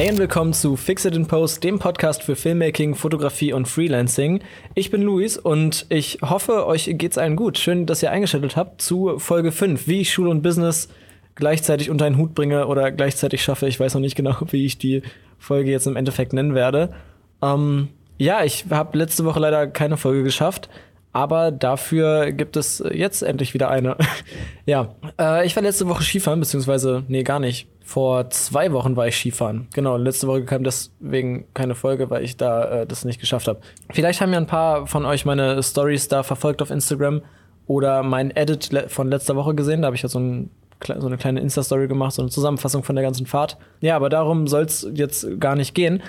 Hey und willkommen zu Fix It in Post, dem Podcast für Filmmaking, Fotografie und Freelancing. Ich bin Luis und ich hoffe, euch geht's allen gut. Schön, dass ihr eingeschaltet habt zu Folge 5, wie ich Schule und Business gleichzeitig unter einen Hut bringe oder gleichzeitig schaffe. Ich weiß noch nicht genau, wie ich die Folge jetzt im Endeffekt nennen werde. Ähm, ja, ich habe letzte Woche leider keine Folge geschafft. Aber dafür gibt es jetzt endlich wieder eine. ja, äh, ich war letzte Woche Skifahren, beziehungsweise, nee, gar nicht. Vor zwei Wochen war ich Skifahren. Genau, letzte Woche kam deswegen keine Folge, weil ich da äh, das nicht geschafft habe. Vielleicht haben ja ein paar von euch meine Stories da verfolgt auf Instagram oder mein Edit von letzter Woche gesehen. Da habe ich ja so, ein, so eine kleine Insta-Story gemacht, so eine Zusammenfassung von der ganzen Fahrt. Ja, aber darum soll es jetzt gar nicht gehen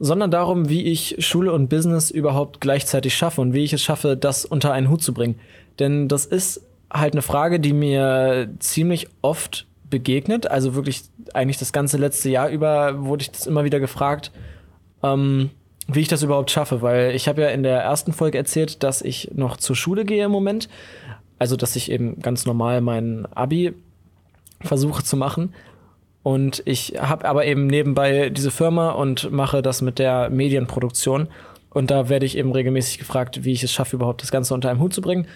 sondern darum, wie ich Schule und Business überhaupt gleichzeitig schaffe und wie ich es schaffe, das unter einen Hut zu bringen. Denn das ist halt eine Frage, die mir ziemlich oft begegnet. Also wirklich eigentlich das ganze letzte Jahr über wurde ich das immer wieder gefragt, ähm, wie ich das überhaupt schaffe. Weil ich habe ja in der ersten Folge erzählt, dass ich noch zur Schule gehe im Moment. Also dass ich eben ganz normal mein Abi versuche zu machen. Und ich habe aber eben nebenbei diese Firma und mache das mit der Medienproduktion. Und da werde ich eben regelmäßig gefragt, wie ich es schaffe, überhaupt das Ganze unter einem Hut zu bringen.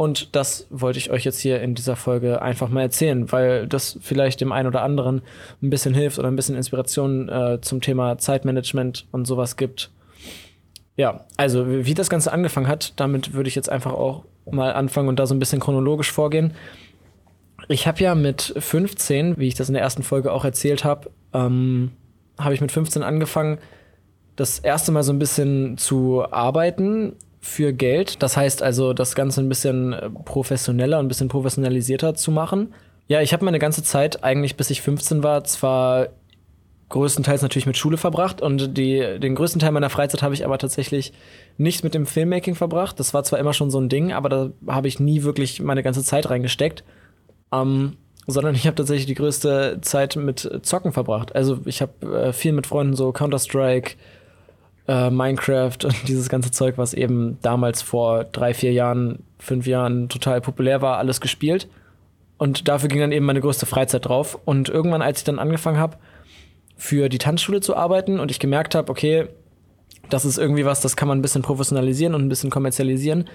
Und das wollte ich euch jetzt hier in dieser Folge einfach mal erzählen, weil das vielleicht dem einen oder anderen ein bisschen hilft oder ein bisschen Inspiration äh, zum Thema Zeitmanagement und sowas gibt. Ja, also wie das Ganze angefangen hat, damit würde ich jetzt einfach auch mal anfangen und da so ein bisschen chronologisch vorgehen. Ich habe ja mit 15, wie ich das in der ersten Folge auch erzählt habe, ähm, habe ich mit 15 angefangen, das erste Mal so ein bisschen zu arbeiten für Geld. Das heißt also, das Ganze ein bisschen äh, professioneller und ein bisschen professionalisierter zu machen. Ja, ich habe meine ganze Zeit eigentlich, bis ich 15 war, zwar größtenteils natürlich mit Schule verbracht und die, den größten Teil meiner Freizeit habe ich aber tatsächlich nicht mit dem Filmmaking verbracht. Das war zwar immer schon so ein Ding, aber da habe ich nie wirklich meine ganze Zeit reingesteckt. Ähm, sondern ich habe tatsächlich die größte Zeit mit Zocken verbracht. Also ich habe äh, viel mit Freunden so Counter-Strike, äh, Minecraft und dieses ganze Zeug, was eben damals vor drei, vier Jahren, fünf Jahren total populär war, alles gespielt. Und dafür ging dann eben meine größte Freizeit drauf. Und irgendwann, als ich dann angefangen habe, für die Tanzschule zu arbeiten und ich gemerkt habe, okay, das ist irgendwie was, das kann man ein bisschen professionalisieren und ein bisschen kommerzialisieren.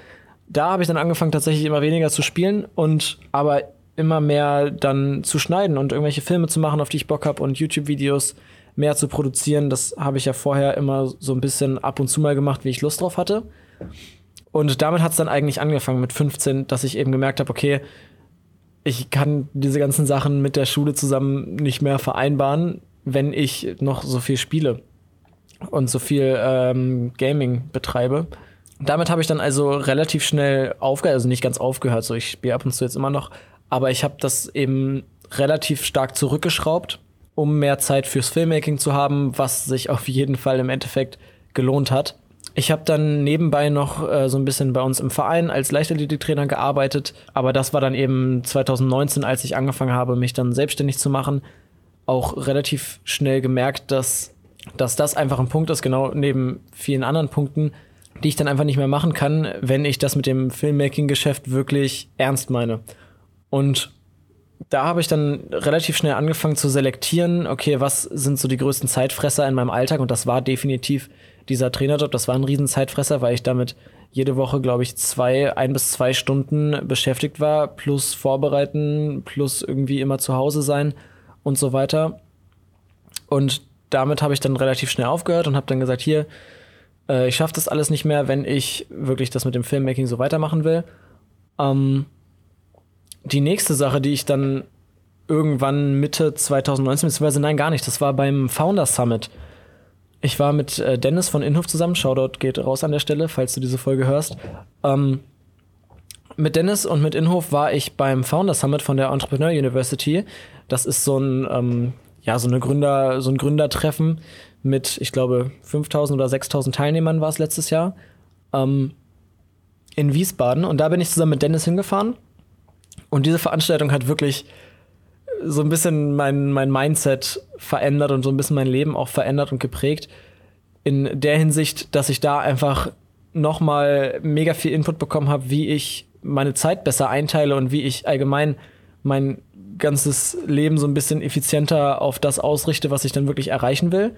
Da habe ich dann angefangen, tatsächlich immer weniger zu spielen und aber immer mehr dann zu schneiden und irgendwelche Filme zu machen, auf die ich Bock habe und YouTube-Videos mehr zu produzieren. Das habe ich ja vorher immer so ein bisschen ab und zu mal gemacht, wie ich Lust drauf hatte. Und damit hat es dann eigentlich angefangen mit 15, dass ich eben gemerkt habe, okay, ich kann diese ganzen Sachen mit der Schule zusammen nicht mehr vereinbaren, wenn ich noch so viel spiele und so viel ähm, Gaming betreibe. Damit habe ich dann also relativ schnell aufgehört, also nicht ganz aufgehört, so ich spiele ab und zu jetzt immer noch, aber ich habe das eben relativ stark zurückgeschraubt, um mehr Zeit fürs Filmmaking zu haben, was sich auf jeden Fall im Endeffekt gelohnt hat. Ich habe dann nebenbei noch äh, so ein bisschen bei uns im Verein als Leichtathletiktrainer gearbeitet, aber das war dann eben 2019, als ich angefangen habe, mich dann selbstständig zu machen, auch relativ schnell gemerkt, dass, dass das einfach ein Punkt ist, genau neben vielen anderen Punkten, die ich dann einfach nicht mehr machen kann, wenn ich das mit dem Filmmaking-Geschäft wirklich ernst meine. Und da habe ich dann relativ schnell angefangen zu selektieren, okay, was sind so die größten Zeitfresser in meinem Alltag? Und das war definitiv dieser Trainerjob. Das war ein riesen Zeitfresser, weil ich damit jede Woche, glaube ich, zwei, ein bis zwei Stunden beschäftigt war, plus vorbereiten, plus irgendwie immer zu Hause sein und so weiter. Und damit habe ich dann relativ schnell aufgehört und habe dann gesagt, hier, äh, ich schaffe das alles nicht mehr, wenn ich wirklich das mit dem Filmmaking so weitermachen will. Ähm, die nächste Sache, die ich dann irgendwann Mitte 2019, beziehungsweise nein, gar nicht, das war beim Founder Summit. Ich war mit äh, Dennis von Inhof zusammen, Shoutout geht raus an der Stelle, falls du diese Folge hörst. Ähm, mit Dennis und mit Inhof war ich beim Founder Summit von der Entrepreneur University. Das ist so ein, ähm, ja, so eine Gründer, so ein Gründertreffen mit, ich glaube, 5000 oder 6000 Teilnehmern war es letztes Jahr. Ähm, in Wiesbaden. Und da bin ich zusammen mit Dennis hingefahren und diese Veranstaltung hat wirklich so ein bisschen mein, mein Mindset verändert und so ein bisschen mein Leben auch verändert und geprägt. In der Hinsicht, dass ich da einfach nochmal mega viel Input bekommen habe, wie ich meine Zeit besser einteile und wie ich allgemein mein ganzes Leben so ein bisschen effizienter auf das ausrichte, was ich dann wirklich erreichen will.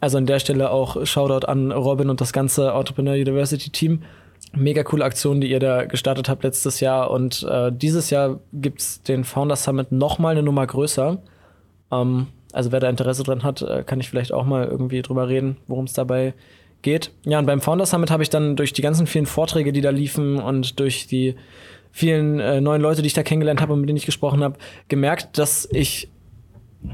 Also an der Stelle auch Shoutout an Robin und das ganze Entrepreneur University Team. Mega coole Aktion, die ihr da gestartet habt letztes Jahr. Und äh, dieses Jahr gibt es den Founder Summit noch mal eine Nummer größer. Ähm, also wer da Interesse dran hat, äh, kann ich vielleicht auch mal irgendwie drüber reden, worum es dabei geht. Ja, und beim Founder Summit habe ich dann durch die ganzen vielen Vorträge, die da liefen und durch die vielen äh, neuen Leute, die ich da kennengelernt habe und mit denen ich gesprochen habe, gemerkt, dass ich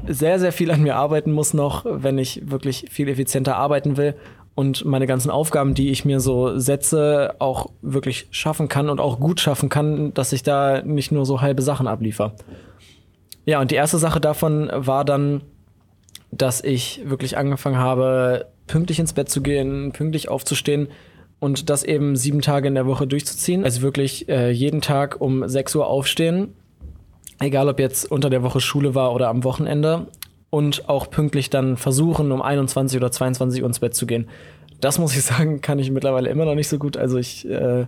sehr, sehr viel an mir arbeiten muss noch, wenn ich wirklich viel effizienter arbeiten will und meine ganzen Aufgaben, die ich mir so setze, auch wirklich schaffen kann und auch gut schaffen kann, dass ich da nicht nur so halbe Sachen abliefer. Ja, und die erste Sache davon war dann, dass ich wirklich angefangen habe, pünktlich ins Bett zu gehen, pünktlich aufzustehen und das eben sieben Tage in der Woche durchzuziehen. Also wirklich äh, jeden Tag um 6 Uhr aufstehen, egal ob jetzt unter der Woche Schule war oder am Wochenende und auch pünktlich dann versuchen, um 21 oder 22 Uhr ins Bett zu gehen. Das muss ich sagen, kann ich mittlerweile immer noch nicht so gut. Also ich äh,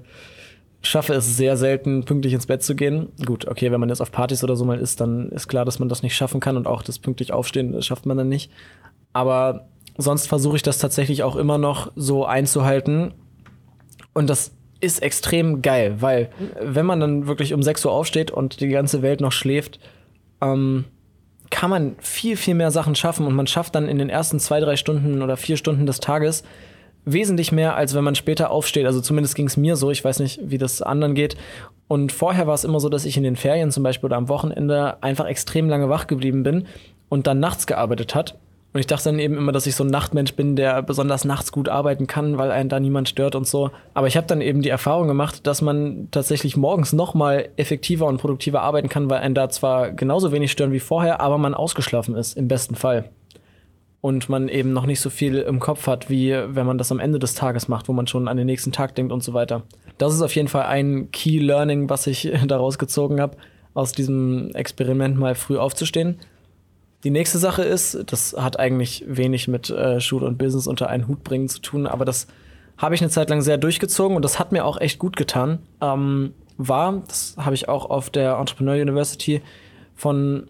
schaffe es sehr selten, pünktlich ins Bett zu gehen. Gut, okay, wenn man jetzt auf Partys oder so mal ist, dann ist klar, dass man das nicht schaffen kann und auch das pünktlich aufstehen das schafft man dann nicht. Aber sonst versuche ich das tatsächlich auch immer noch so einzuhalten. Und das ist extrem geil, weil wenn man dann wirklich um 6 Uhr aufsteht und die ganze Welt noch schläft, ähm, kann man viel, viel mehr Sachen schaffen und man schafft dann in den ersten zwei, drei Stunden oder vier Stunden des Tages wesentlich mehr, als wenn man später aufsteht. Also zumindest ging es mir so. Ich weiß nicht, wie das anderen geht. Und vorher war es immer so, dass ich in den Ferien zum Beispiel oder am Wochenende einfach extrem lange wach geblieben bin und dann nachts gearbeitet hat. Und ich dachte dann eben immer, dass ich so ein Nachtmensch bin, der besonders nachts gut arbeiten kann, weil einen da niemand stört und so. Aber ich habe dann eben die Erfahrung gemacht, dass man tatsächlich morgens noch mal effektiver und produktiver arbeiten kann, weil einen da zwar genauso wenig stören wie vorher, aber man ausgeschlafen ist, im besten Fall und man eben noch nicht so viel im Kopf hat, wie wenn man das am Ende des Tages macht, wo man schon an den nächsten Tag denkt und so weiter. Das ist auf jeden Fall ein Key Learning, was ich daraus gezogen habe, aus diesem Experiment mal früh aufzustehen. Die nächste Sache ist, das hat eigentlich wenig mit äh, Schule und Business unter einen Hut bringen zu tun, aber das habe ich eine Zeit lang sehr durchgezogen und das hat mir auch echt gut getan. Ähm, war, das habe ich auch auf der Entrepreneur University von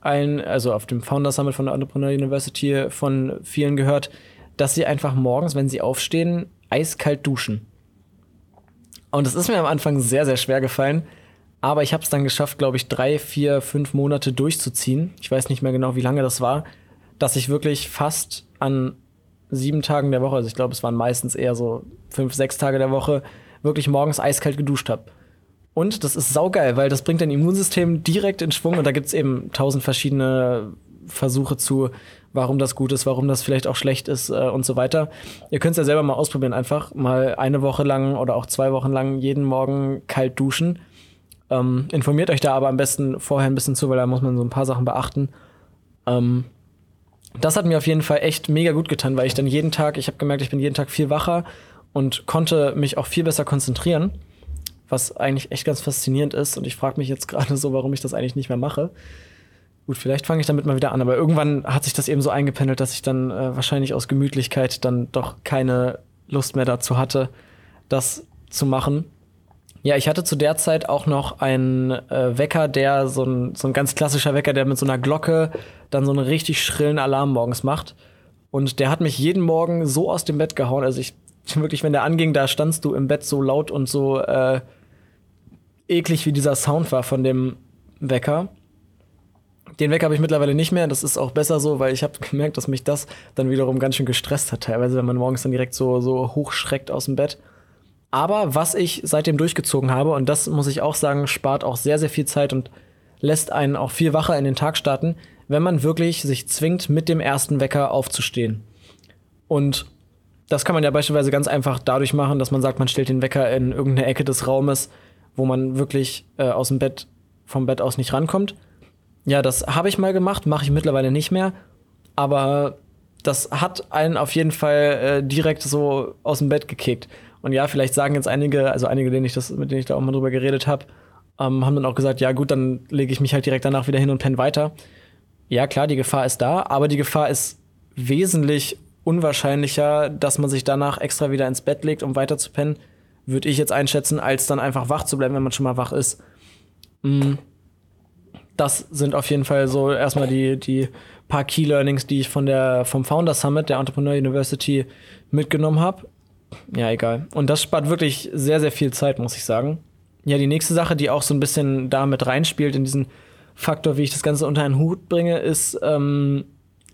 allen, also auf dem Founder Summit von der Entrepreneur University von vielen gehört, dass sie einfach morgens, wenn sie aufstehen, eiskalt duschen. Und das ist mir am Anfang sehr, sehr schwer gefallen. Aber ich habe es dann geschafft, glaube ich, drei, vier, fünf Monate durchzuziehen. Ich weiß nicht mehr genau, wie lange das war, dass ich wirklich fast an sieben Tagen der Woche, also ich glaube, es waren meistens eher so fünf, sechs Tage der Woche, wirklich morgens eiskalt geduscht habe. Und das ist saugeil, weil das bringt dein Immunsystem direkt in Schwung und da gibt es eben tausend verschiedene Versuche zu, warum das gut ist, warum das vielleicht auch schlecht ist äh, und so weiter. Ihr könnt es ja selber mal ausprobieren, einfach mal eine Woche lang oder auch zwei Wochen lang jeden Morgen kalt duschen. Ähm, informiert euch da aber am besten vorher ein bisschen zu, weil da muss man so ein paar Sachen beachten. Ähm, das hat mir auf jeden Fall echt mega gut getan, weil ich dann jeden Tag, ich habe gemerkt, ich bin jeden Tag viel wacher und konnte mich auch viel besser konzentrieren was eigentlich echt ganz faszinierend ist. Und ich frage mich jetzt gerade so, warum ich das eigentlich nicht mehr mache. Gut, vielleicht fange ich damit mal wieder an, aber irgendwann hat sich das eben so eingependelt, dass ich dann äh, wahrscheinlich aus Gemütlichkeit dann doch keine Lust mehr dazu hatte, das zu machen. Ja, ich hatte zu der Zeit auch noch einen äh, Wecker, der so ein, so ein ganz klassischer Wecker, der mit so einer Glocke dann so einen richtig schrillen Alarm morgens macht. Und der hat mich jeden Morgen so aus dem Bett gehauen. Also ich wirklich, wenn der anging, da standst du im Bett so laut und so äh, eklig wie dieser Sound war von dem Wecker. Den Wecker habe ich mittlerweile nicht mehr. Das ist auch besser so, weil ich habe gemerkt, dass mich das dann wiederum ganz schön gestresst hat, teilweise, wenn man morgens dann direkt so, so hochschreckt aus dem Bett. Aber was ich seitdem durchgezogen habe, und das muss ich auch sagen, spart auch sehr, sehr viel Zeit und lässt einen auch viel wacher in den Tag starten, wenn man wirklich sich zwingt, mit dem ersten Wecker aufzustehen. Und das kann man ja beispielsweise ganz einfach dadurch machen, dass man sagt, man stellt den Wecker in irgendeine Ecke des Raumes, wo man wirklich äh, aus dem Bett, vom Bett aus nicht rankommt. Ja, das habe ich mal gemacht, mache ich mittlerweile nicht mehr. Aber das hat einen auf jeden Fall äh, direkt so aus dem Bett gekickt. Und ja, vielleicht sagen jetzt einige, also einige, denen ich das, mit denen ich da auch mal drüber geredet habe, ähm, haben dann auch gesagt, ja gut, dann lege ich mich halt direkt danach wieder hin und penne weiter. Ja, klar, die Gefahr ist da, aber die Gefahr ist wesentlich unwahrscheinlicher, dass man sich danach extra wieder ins Bett legt, um weiter zu pennen, würde ich jetzt einschätzen, als dann einfach wach zu bleiben, wenn man schon mal wach ist. Mhm. das sind auf jeden Fall so erstmal die, die paar Key Learnings, die ich von der, vom Founder Summit der Entrepreneur University mitgenommen habe. Ja, egal. Und das spart wirklich sehr, sehr viel Zeit, muss ich sagen. Ja, die nächste Sache, die auch so ein bisschen damit reinspielt in diesen Faktor, wie ich das Ganze unter einen Hut bringe, ist ähm,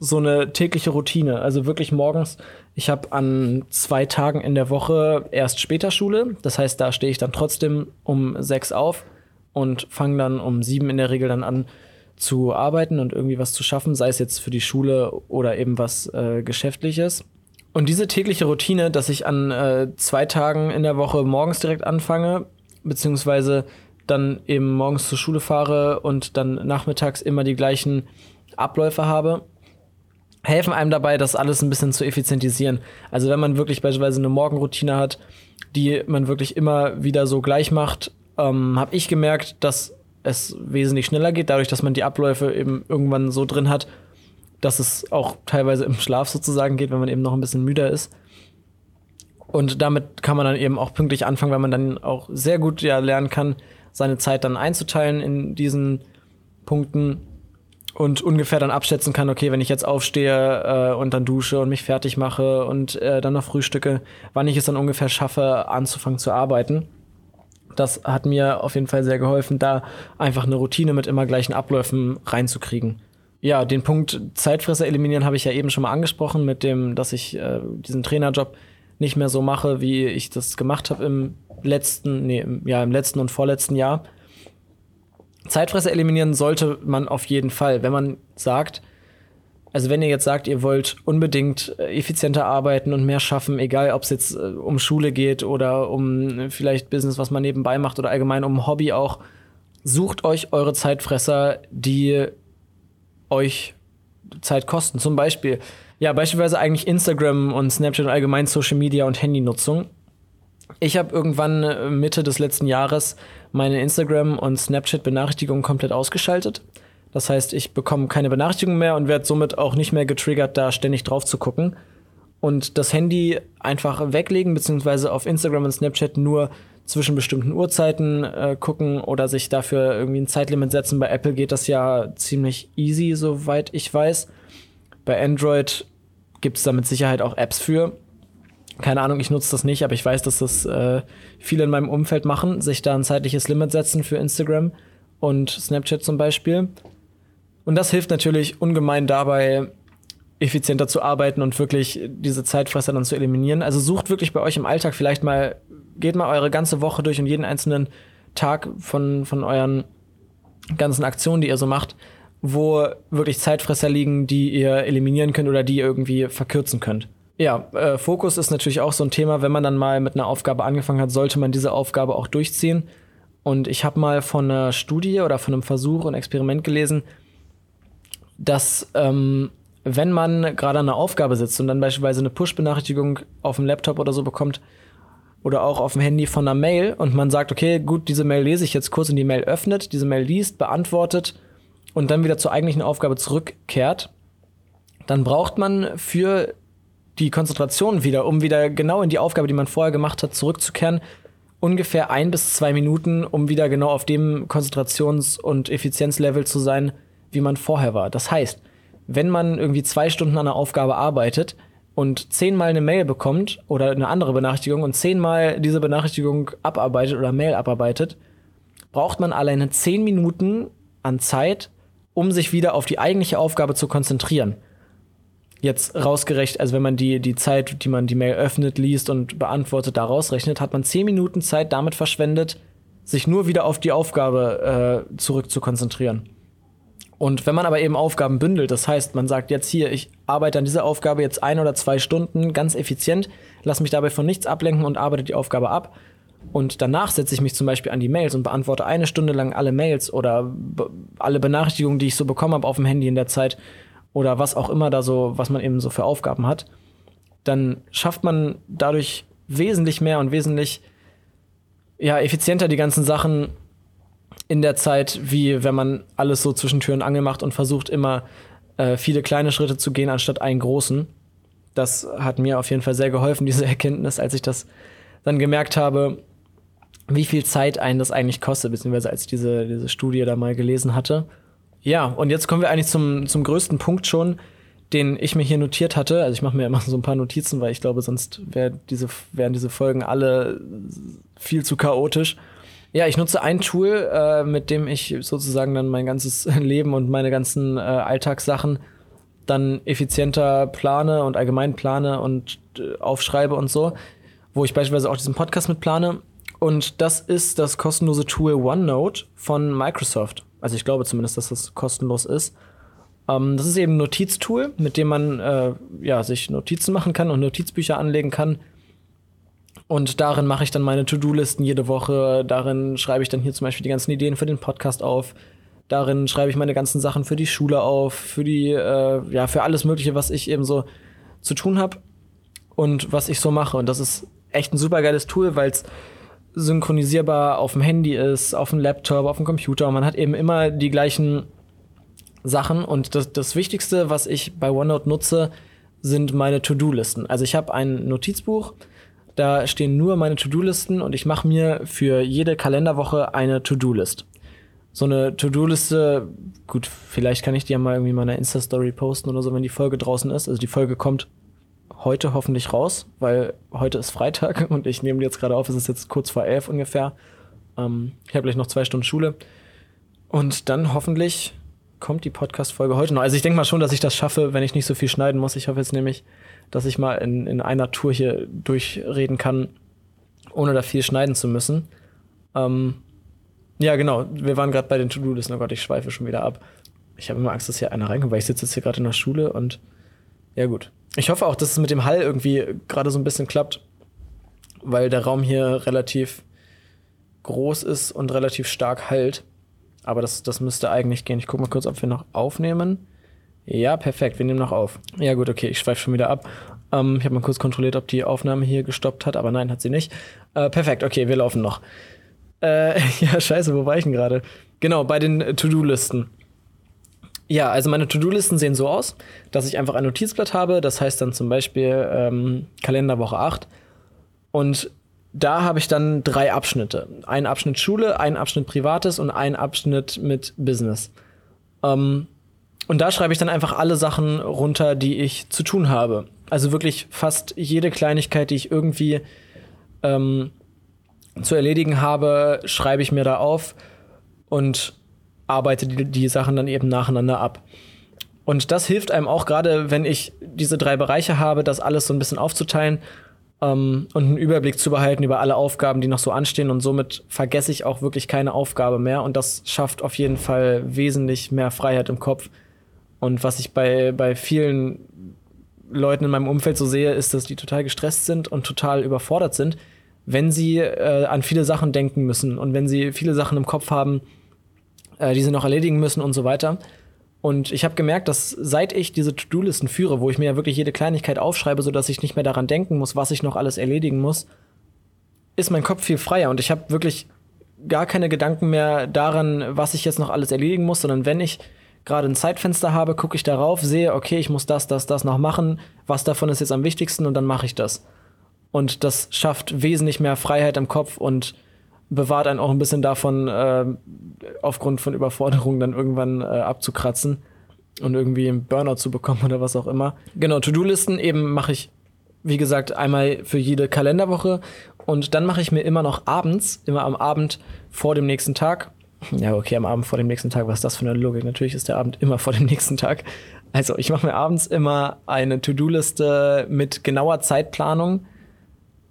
so eine tägliche Routine. Also wirklich morgens. Ich habe an zwei Tagen in der Woche erst später Schule. Das heißt, da stehe ich dann trotzdem um sechs auf und fange dann um sieben in der Regel dann an zu arbeiten und irgendwie was zu schaffen, sei es jetzt für die Schule oder eben was äh, Geschäftliches. Und diese tägliche Routine, dass ich an äh, zwei Tagen in der Woche morgens direkt anfange, beziehungsweise dann eben morgens zur Schule fahre und dann nachmittags immer die gleichen Abläufe habe, helfen einem dabei, das alles ein bisschen zu effizientisieren. Also wenn man wirklich beispielsweise eine Morgenroutine hat, die man wirklich immer wieder so gleich macht, ähm, habe ich gemerkt, dass es wesentlich schneller geht, dadurch, dass man die Abläufe eben irgendwann so drin hat, dass es auch teilweise im Schlaf sozusagen geht, wenn man eben noch ein bisschen müder ist. Und damit kann man dann eben auch pünktlich anfangen, weil man dann auch sehr gut ja lernen kann, seine Zeit dann einzuteilen in diesen Punkten und ungefähr dann abschätzen kann, okay, wenn ich jetzt aufstehe äh, und dann dusche und mich fertig mache und äh, dann noch frühstücke, wann ich es dann ungefähr schaffe, anzufangen zu arbeiten. Das hat mir auf jeden Fall sehr geholfen, da einfach eine Routine mit immer gleichen Abläufen reinzukriegen. Ja, den Punkt Zeitfresser eliminieren habe ich ja eben schon mal angesprochen, mit dem, dass ich äh, diesen Trainerjob nicht mehr so mache, wie ich das gemacht habe im letzten, nee, ja, im letzten und vorletzten Jahr. Zeitfresser eliminieren sollte man auf jeden Fall, wenn man sagt, also wenn ihr jetzt sagt, ihr wollt unbedingt äh, effizienter arbeiten und mehr schaffen, egal ob es jetzt äh, um Schule geht oder um äh, vielleicht Business, was man nebenbei macht oder allgemein um Hobby auch, sucht euch eure Zeitfresser, die euch Zeit kosten. Zum Beispiel, ja, beispielsweise eigentlich Instagram und Snapchat und allgemein Social Media und Handynutzung. Ich habe irgendwann äh, Mitte des letzten Jahres meine Instagram- und Snapchat-Benachrichtigungen komplett ausgeschaltet. Das heißt, ich bekomme keine Benachrichtigungen mehr und werde somit auch nicht mehr getriggert, da ständig drauf zu gucken. Und das Handy einfach weglegen, beziehungsweise auf Instagram und Snapchat nur zwischen bestimmten Uhrzeiten äh, gucken oder sich dafür irgendwie ein Zeitlimit setzen. Bei Apple geht das ja ziemlich easy, soweit ich weiß. Bei Android gibt es da mit Sicherheit auch Apps für keine Ahnung, ich nutze das nicht, aber ich weiß, dass das äh, viele in meinem Umfeld machen, sich da ein zeitliches Limit setzen für Instagram und Snapchat zum Beispiel. Und das hilft natürlich ungemein dabei, effizienter zu arbeiten und wirklich diese Zeitfresser dann zu eliminieren. Also sucht wirklich bei euch im Alltag vielleicht mal, geht mal eure ganze Woche durch und jeden einzelnen Tag von, von euren ganzen Aktionen, die ihr so macht, wo wirklich Zeitfresser liegen, die ihr eliminieren könnt oder die ihr irgendwie verkürzen könnt. Ja, äh, Fokus ist natürlich auch so ein Thema. Wenn man dann mal mit einer Aufgabe angefangen hat, sollte man diese Aufgabe auch durchziehen. Und ich habe mal von einer Studie oder von einem Versuch und Experiment gelesen, dass ähm, wenn man gerade an einer Aufgabe sitzt und dann beispielsweise eine Push-Benachrichtigung auf dem Laptop oder so bekommt oder auch auf dem Handy von einer Mail und man sagt, okay, gut, diese Mail lese ich jetzt kurz und die Mail öffnet, diese Mail liest, beantwortet und dann wieder zur eigentlichen Aufgabe zurückkehrt, dann braucht man für die Konzentration wieder, um wieder genau in die Aufgabe, die man vorher gemacht hat, zurückzukehren. Ungefähr ein bis zwei Minuten, um wieder genau auf dem Konzentrations- und Effizienzlevel zu sein, wie man vorher war. Das heißt, wenn man irgendwie zwei Stunden an einer Aufgabe arbeitet und zehnmal eine Mail bekommt oder eine andere Benachrichtigung und zehnmal diese Benachrichtigung abarbeitet oder Mail abarbeitet, braucht man alleine zehn Minuten an Zeit, um sich wieder auf die eigentliche Aufgabe zu konzentrieren jetzt rausgerechnet, also wenn man die, die Zeit, die man die Mail öffnet, liest und beantwortet, da rausrechnet, hat man zehn Minuten Zeit damit verschwendet, sich nur wieder auf die Aufgabe äh, zurück zu konzentrieren. Und wenn man aber eben Aufgaben bündelt, das heißt, man sagt jetzt hier, ich arbeite an dieser Aufgabe jetzt ein oder zwei Stunden ganz effizient, lass mich dabei von nichts ablenken und arbeite die Aufgabe ab. Und danach setze ich mich zum Beispiel an die Mails und beantworte eine Stunde lang alle Mails oder alle Benachrichtigungen, die ich so bekommen habe auf dem Handy in der Zeit oder was auch immer da so, was man eben so für Aufgaben hat, dann schafft man dadurch wesentlich mehr und wesentlich ja, effizienter die ganzen Sachen in der Zeit, wie wenn man alles so zwischen Tür und Angel macht und versucht immer äh, viele kleine Schritte zu gehen, anstatt einen großen. Das hat mir auf jeden Fall sehr geholfen, diese Erkenntnis, als ich das dann gemerkt habe, wie viel Zeit einen das eigentlich kostet, beziehungsweise als ich diese, diese Studie da mal gelesen hatte Ja, und jetzt kommen wir eigentlich zum, zum größten Punkt schon, den ich mir hier notiert hatte. Also ich mache mir immer so ein paar Notizen, weil ich glaube, sonst wär diese, wären diese Folgen alle viel zu chaotisch. Ja, ich nutze ein Tool, äh, mit dem ich sozusagen dann mein ganzes Leben und meine ganzen äh, Alltagssachen dann effizienter plane und allgemein plane und äh, aufschreibe und so, wo ich beispielsweise auch diesen Podcast mit plane. Und das ist das kostenlose Tool OneNote von Microsoft. Also ich glaube zumindest, dass das kostenlos ist. Ähm, das ist eben ein Notiztool, mit dem man äh, ja, sich Notizen machen kann und Notizbücher anlegen kann. Und darin mache ich dann meine To-Do-Listen jede Woche. Darin schreibe ich dann hier zum Beispiel die ganzen Ideen für den Podcast auf. Darin schreibe ich meine ganzen Sachen für die Schule auf, für die, äh, ja, für alles Mögliche, was ich eben so zu tun habe und was ich so mache. Und das ist echt ein super geiles Tool, weil es synchronisierbar auf dem Handy ist, auf dem Laptop, auf dem Computer. Und man hat eben immer die gleichen Sachen. Und das, das Wichtigste, was ich bei OneNote nutze, sind meine To-Do-Listen. Also ich habe ein Notizbuch, da stehen nur meine To-Do-Listen und ich mache mir für jede Kalenderwoche eine To-Do-List. So eine To-Do-Liste, gut, vielleicht kann ich die ja mal irgendwie in meiner Insta-Story posten oder so, wenn die Folge draußen ist. Also die Folge kommt heute hoffentlich raus, weil heute ist Freitag und ich nehme die jetzt gerade auf, es ist jetzt kurz vor elf ungefähr. Ähm, ich habe gleich noch zwei Stunden Schule. Und dann hoffentlich kommt die Podcast-Folge heute noch. Also ich denke mal schon, dass ich das schaffe, wenn ich nicht so viel schneiden muss. Ich hoffe jetzt nämlich, dass ich mal in, in einer Tour hier durchreden kann, ohne da viel schneiden zu müssen. Ähm, ja, genau. Wir waren gerade bei den To-Do-Listen. Oh Gott, ich schweife schon wieder ab. Ich habe immer Angst, dass hier einer reinkommt, weil ich sitze jetzt hier gerade in der Schule und ja gut. Ich hoffe auch, dass es mit dem Hall irgendwie gerade so ein bisschen klappt, weil der Raum hier relativ groß ist und relativ stark halt. Aber das, das müsste eigentlich gehen. Ich gucke mal kurz, ob wir noch aufnehmen. Ja, perfekt. Wir nehmen noch auf. Ja, gut, okay. Ich schweife schon wieder ab. Ähm, ich habe mal kurz kontrolliert, ob die Aufnahme hier gestoppt hat, aber nein, hat sie nicht. Äh, perfekt, okay, wir laufen noch. Äh, ja, scheiße, wo war ich denn gerade? Genau, bei den To-Do-Listen. Ja, also meine To-Do-Listen sehen so aus, dass ich einfach ein Notizblatt habe. Das heißt dann zum Beispiel ähm, Kalenderwoche 8. Und da habe ich dann drei Abschnitte. Ein Abschnitt Schule, ein Abschnitt Privates und ein Abschnitt mit Business. Ähm, und da schreibe ich dann einfach alle Sachen runter, die ich zu tun habe. Also wirklich fast jede Kleinigkeit, die ich irgendwie ähm, zu erledigen habe, schreibe ich mir da auf und arbeite die, die Sachen dann eben nacheinander ab. Und das hilft einem auch gerade, wenn ich diese drei Bereiche habe, das alles so ein bisschen aufzuteilen ähm, und einen Überblick zu behalten über alle Aufgaben, die noch so anstehen. Und somit vergesse ich auch wirklich keine Aufgabe mehr. Und das schafft auf jeden Fall wesentlich mehr Freiheit im Kopf und was ich bei, bei vielen Leuten in meinem Umfeld so sehe, ist, dass die total gestresst sind und total überfordert sind, wenn sie äh, an viele Sachen denken müssen und wenn sie viele Sachen im Kopf haben, äh, die sie noch erledigen müssen und so weiter. Und ich habe gemerkt, dass seit ich diese To-Do-Listen führe, wo ich mir ja wirklich jede Kleinigkeit aufschreibe, sodass ich nicht mehr daran denken muss, was ich noch alles erledigen muss, ist mein Kopf viel freier und ich habe wirklich gar keine Gedanken mehr daran, was ich jetzt noch alles erledigen muss, sondern wenn ich gerade ein Zeitfenster habe, gucke ich darauf, sehe, okay, ich muss das, das, das noch machen, was davon ist jetzt am wichtigsten und dann mache ich das. Und das schafft wesentlich mehr Freiheit im Kopf und bewahrt einen auch ein bisschen davon, äh, aufgrund von Überforderungen dann irgendwann äh, abzukratzen und irgendwie einen Burnout zu bekommen oder was auch immer. Genau, To-Do-Listen eben mache ich, wie gesagt, einmal für jede Kalenderwoche und dann mache ich mir immer noch abends, immer am Abend vor dem nächsten Tag, ja, okay, am Abend vor dem nächsten Tag, was ist das für eine Logik? Natürlich ist der Abend immer vor dem nächsten Tag. Also, ich mache mir abends immer eine To-Do-Liste mit genauer Zeitplanung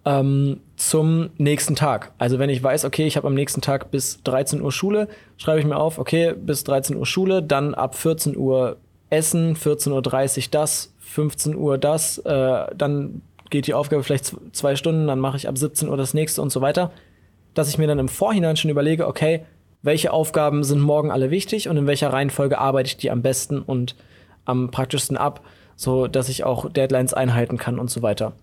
ähm, zum nächsten Tag. Also, wenn ich weiß, okay, ich habe am nächsten Tag bis 13 Uhr Schule, schreibe ich mir auf, okay, bis 13 Uhr Schule, dann ab 14 Uhr Essen, 14.30 Uhr das, 15 Uhr das, äh, dann geht die Aufgabe vielleicht zwei Stunden, dann mache ich ab 17 Uhr das nächste und so weiter. Dass ich mir dann im Vorhinein schon überlege, okay, welche Aufgaben sind morgen alle wichtig und in welcher Reihenfolge arbeite ich die am besten und am praktischsten ab, so dass ich auch Deadlines einhalten kann und so weiter.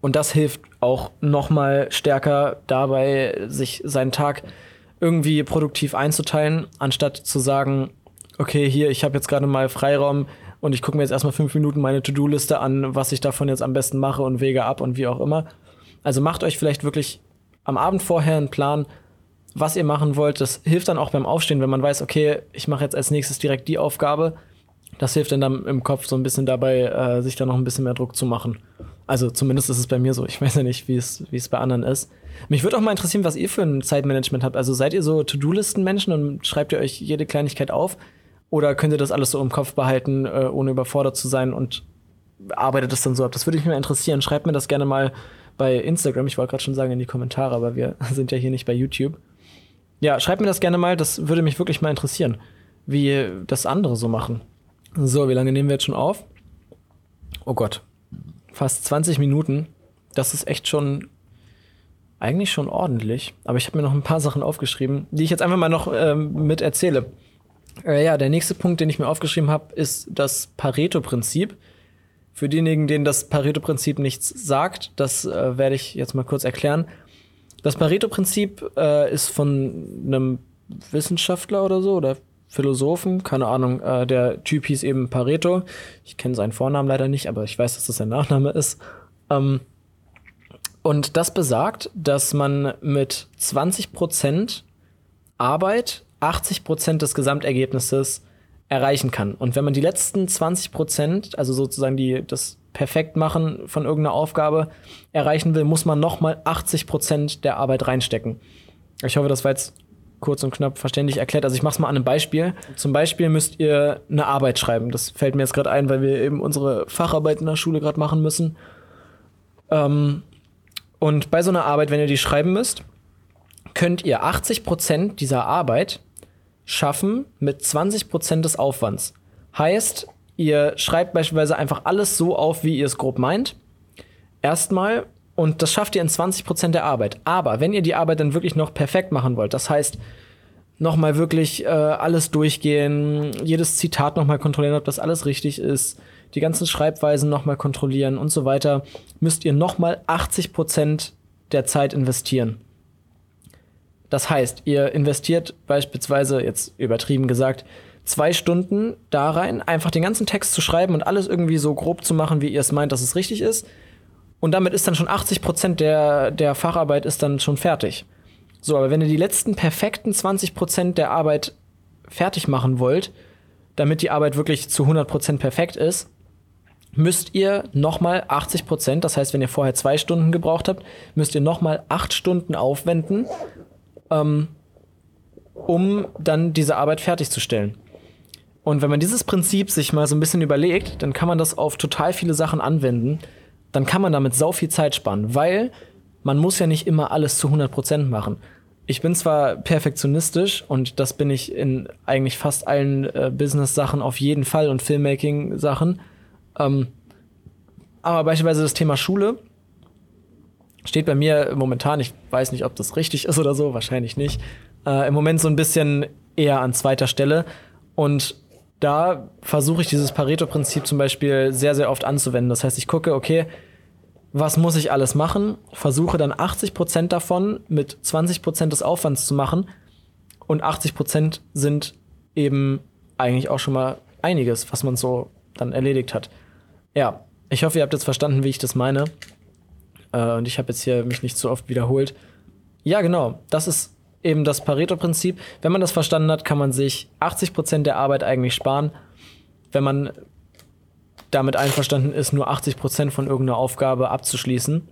Und das hilft auch noch mal stärker dabei, sich seinen Tag irgendwie produktiv einzuteilen, anstatt zu sagen, okay, hier, ich habe jetzt gerade mal Freiraum und ich gucke mir jetzt erstmal fünf Minuten meine To-Do-Liste an, was ich davon jetzt am besten mache und wege ab und wie auch immer. Also macht euch vielleicht wirklich am Abend vorher einen Plan, was ihr machen wollt. Das hilft dann auch beim Aufstehen, wenn man weiß, okay, ich mache jetzt als nächstes direkt die Aufgabe. Das hilft dann, im Kopf so ein bisschen dabei, äh, sich da noch ein bisschen mehr Druck zu machen. Also zumindest ist es bei mir so. Ich weiß ja nicht, wie es, wie es bei anderen ist. Mich würde auch mal interessieren, was ihr für ein Zeitmanagement habt. Also seid ihr so To-Do-Listen-Menschen und schreibt ihr euch jede Kleinigkeit auf? Oder könnt ihr das alles so im Kopf behalten, äh, ohne überfordert zu sein und arbeitet es dann so ab? Das würde mich mal interessieren. Schreibt mir das gerne mal bei Instagram. Ich wollte gerade schon sagen in die Kommentare, aber wir sind ja hier nicht bei YouTube. Ja, schreibt mir das gerne mal. Das würde mich wirklich mal interessieren, wie das andere so machen. So, wie lange nehmen wir jetzt schon auf? Oh Gott. Fast 20 Minuten. Das ist echt schon eigentlich schon ordentlich. Aber ich habe mir noch ein paar Sachen aufgeschrieben, die ich jetzt einfach mal noch ähm, mit erzähle. Äh, ja, der nächste Punkt, den ich mir aufgeschrieben habe, ist das Pareto-Prinzip. Für diejenigen, denen das Pareto-Prinzip nichts sagt, das äh, werde ich jetzt mal kurz erklären. Das Pareto-Prinzip äh, ist von einem Wissenschaftler oder so oder Philosophen, keine Ahnung. Äh, der Typ hieß eben Pareto. Ich kenne seinen Vornamen leider nicht, aber ich weiß, dass das sein Nachname ist. Ähm, und das besagt, dass man mit 20% Arbeit 80% des Gesamtergebnisses erreichen kann. Und wenn man die letzten 20%, also sozusagen die, das Perfektmachen von irgendeiner Aufgabe erreichen will, muss man nochmal 80% der Arbeit reinstecken. Ich hoffe, das war jetzt kurz und knapp verständlich erklärt. Also ich mache es mal an einem Beispiel. Zum Beispiel müsst ihr eine Arbeit schreiben. Das fällt mir jetzt gerade ein, weil wir eben unsere Facharbeit in der Schule gerade machen müssen. Ähm, und bei so einer Arbeit, wenn ihr die schreiben müsst, könnt ihr 80% dieser Arbeit schaffen mit 20% des Aufwands. Heißt, ihr schreibt beispielsweise einfach alles so auf, wie ihr es grob meint. Erstmal. Und das schafft ihr in 20% der Arbeit. Aber wenn ihr die Arbeit dann wirklich noch perfekt machen wollt, das heißt, nochmal wirklich äh, alles durchgehen, jedes Zitat nochmal kontrollieren, ob das alles richtig ist, die ganzen Schreibweisen nochmal kontrollieren und so weiter, müsst ihr nochmal 80% der Zeit investieren. Das heißt, ihr investiert beispielsweise, jetzt übertrieben gesagt, zwei Stunden da rein, einfach den ganzen Text zu schreiben und alles irgendwie so grob zu machen, wie ihr es meint, dass es richtig ist. Und damit ist dann schon 80 Prozent der, der Facharbeit ist dann schon fertig. So, aber wenn ihr die letzten perfekten 20 Prozent der Arbeit fertig machen wollt, damit die Arbeit wirklich zu 100 Prozent perfekt ist, müsst ihr nochmal 80 Prozent, das heißt, wenn ihr vorher zwei Stunden gebraucht habt, müsst ihr nochmal acht Stunden aufwenden, ähm, um dann diese Arbeit fertigzustellen. Und wenn man dieses Prinzip sich mal so ein bisschen überlegt, dann kann man das auf total viele Sachen anwenden. Dann kann man damit sau viel Zeit sparen, weil man muss ja nicht immer alles zu 100% machen. Ich bin zwar perfektionistisch und das bin ich in eigentlich fast allen äh, Business-Sachen auf jeden Fall und Filmmaking-Sachen. Ähm, aber beispielsweise das Thema Schule steht bei mir momentan, ich weiß nicht, ob das richtig ist oder so, wahrscheinlich nicht, äh, im Moment so ein bisschen eher an zweiter Stelle. Und da versuche ich dieses Pareto-Prinzip zum Beispiel sehr, sehr oft anzuwenden. Das heißt, ich gucke, okay, was muss ich alles machen? Versuche dann 80 Prozent davon mit 20 Prozent des Aufwands zu machen. Und 80 Prozent sind eben eigentlich auch schon mal einiges, was man so dann erledigt hat. Ja, ich hoffe, ihr habt jetzt verstanden, wie ich das meine. Äh, und ich habe jetzt hier mich nicht so oft wiederholt. Ja, genau. Das ist eben das Pareto-Prinzip. Wenn man das verstanden hat, kann man sich 80% der Arbeit eigentlich sparen. Wenn man damit einverstanden ist, nur 80% von irgendeiner Aufgabe abzuschließen.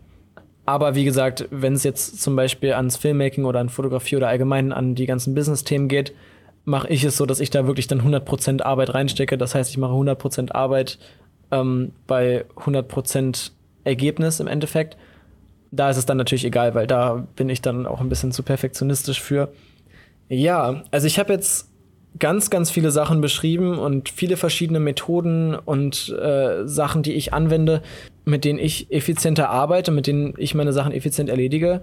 Aber wie gesagt, wenn es jetzt zum Beispiel ans Filmmaking oder an Fotografie oder allgemein an die ganzen Business-Themen geht, mache ich es so, dass ich da wirklich dann 100% Arbeit reinstecke. Das heißt, ich mache 100% Arbeit ähm, bei 100% Ergebnis im Endeffekt. Da ist es dann natürlich egal, weil da bin ich dann auch ein bisschen zu perfektionistisch für. Ja, also ich habe jetzt ganz, ganz viele Sachen beschrieben und viele verschiedene Methoden und äh, Sachen, die ich anwende, mit denen ich effizienter arbeite, mit denen ich meine Sachen effizient erledige.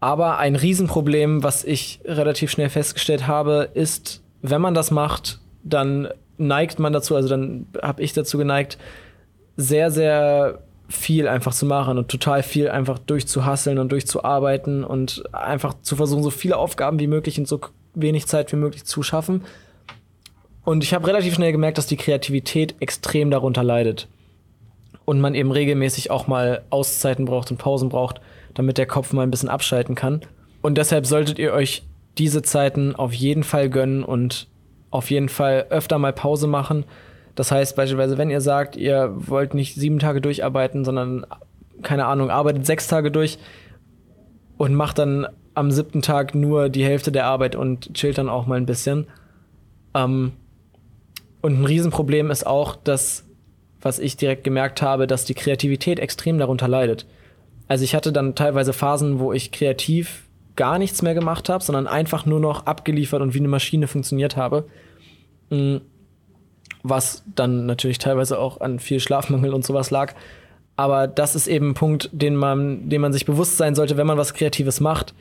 Aber ein Riesenproblem, was ich relativ schnell festgestellt habe, ist, wenn man das macht, dann neigt man dazu, also dann habe ich dazu geneigt, sehr, sehr viel einfach zu machen und total viel einfach durchzuhasseln und durchzuarbeiten und einfach zu versuchen, so viele Aufgaben wie möglich in so wenig Zeit wie möglich zu schaffen. Und ich habe relativ schnell gemerkt, dass die Kreativität extrem darunter leidet. Und man eben regelmäßig auch mal Auszeiten braucht und Pausen braucht, damit der Kopf mal ein bisschen abschalten kann. und deshalb solltet ihr euch diese Zeiten auf jeden Fall gönnen und auf jeden Fall öfter mal Pause machen. Das heißt beispielsweise, wenn ihr sagt, ihr wollt nicht sieben Tage durcharbeiten, sondern keine Ahnung, arbeitet sechs Tage durch und macht dann am siebten Tag nur die Hälfte der Arbeit und chillt dann auch mal ein bisschen. Ähm, und ein Riesenproblem ist auch, dass, was ich direkt gemerkt habe, dass die Kreativität extrem darunter leidet. Also ich hatte dann teilweise Phasen, wo ich kreativ gar nichts mehr gemacht habe, sondern einfach nur noch abgeliefert und wie eine Maschine funktioniert habe. Mm, was dann natürlich teilweise auch an viel Schlafmangel und sowas lag. Aber das ist eben ein Punkt, den man, den man sich bewusst sein sollte, wenn man was Kreatives macht,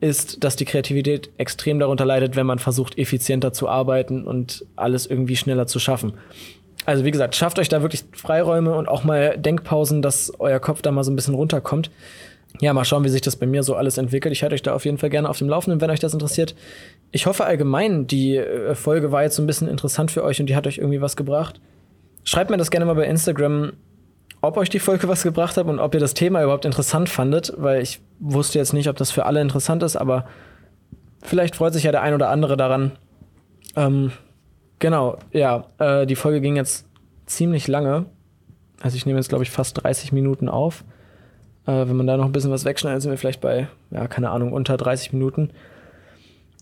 ist, dass die Kreativität extrem darunter leidet, wenn man versucht, effizienter zu arbeiten und alles irgendwie schneller zu schaffen. Also wie gesagt, schafft euch da wirklich Freiräume und auch mal Denkpausen, dass euer Kopf da mal so ein bisschen runterkommt. Ja, mal schauen, wie sich das bei mir so alles entwickelt. Ich halte euch da auf jeden Fall gerne auf dem Laufenden, wenn euch das interessiert. Ich hoffe allgemein, die äh, Folge war jetzt so ein bisschen interessant für euch und die hat euch irgendwie was gebracht. Schreibt mir das gerne mal bei Instagram, ob euch die Folge was gebracht hat und ob ihr das Thema überhaupt interessant fandet, weil ich wusste jetzt nicht, ob das für alle interessant ist, aber vielleicht freut sich ja der ein oder andere daran. Ähm, genau, ja, äh, die Folge ging jetzt ziemlich lange. Also ich nehme jetzt, glaube ich, fast 30 Minuten auf. Äh, wenn man da noch ein bisschen was wegschneidet, sind wir vielleicht bei, ja, keine Ahnung, unter 30 Minuten.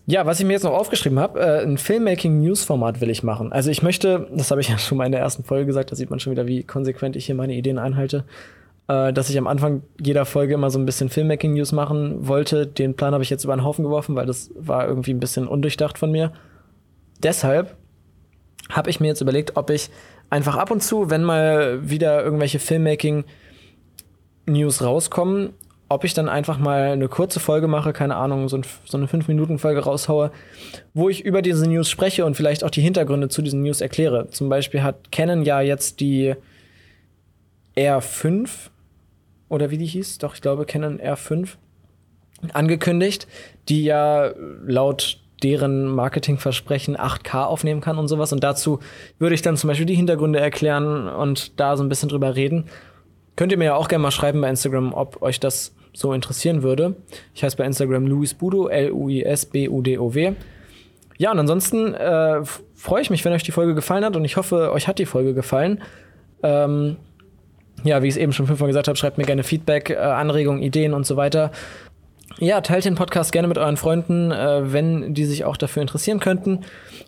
Ja, was ich mir jetzt noch aufgeschrieben habe, äh, ein Filmmaking-News-Format will ich machen. Also ich möchte, das habe ich ja schon mal in der ersten Folge gesagt, da sieht man schon wieder, wie konsequent ich hier meine Ideen einhalte, äh, dass ich am Anfang jeder Folge immer so ein bisschen Filmmaking-News machen wollte. Den Plan habe ich jetzt über den Haufen geworfen, weil das war irgendwie ein bisschen undurchdacht von mir. Deshalb habe ich mir jetzt überlegt, ob ich einfach ab und zu, wenn mal wieder irgendwelche Filmmaking-News rauskommen, ob ich dann einfach mal eine kurze Folge mache, keine Ahnung, so, ein, so eine 5-Minuten-Folge raushaue, wo ich über diese News spreche und vielleicht auch die Hintergründe zu diesen News erkläre. Zum Beispiel hat Canon ja jetzt die R5 oder wie die hieß, doch ich glaube Canon R5 angekündigt, die ja laut deren Marketingversprechen 8K aufnehmen kann und sowas. Und dazu würde ich dann zum Beispiel die Hintergründe erklären und da so ein bisschen drüber reden. Könnt ihr mir ja auch gerne mal schreiben bei Instagram, ob euch das so interessieren würde. Ich heiße bei Instagram Luis Budo, L-U-I-S-B-U-D-O-W. Ja, und ansonsten äh, freue ich mich, wenn euch die Folge gefallen hat und ich hoffe, euch hat die Folge gefallen. Ähm, ja, wie ich es eben schon fünfmal gesagt habe, schreibt mir gerne Feedback, äh, Anregungen, Ideen und so weiter. Ja, teilt den Podcast gerne mit euren Freunden, äh, wenn die sich auch dafür interessieren könnten.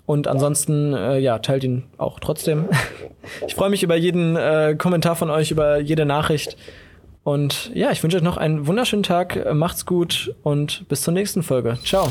Und ansonsten, äh, ja, teilt ihn auch trotzdem. ich freue mich über jeden äh, Kommentar von euch, über jede Nachricht. Und ja, ich wünsche euch noch einen wunderschönen Tag. Macht's gut und bis zur nächsten Folge. Ciao.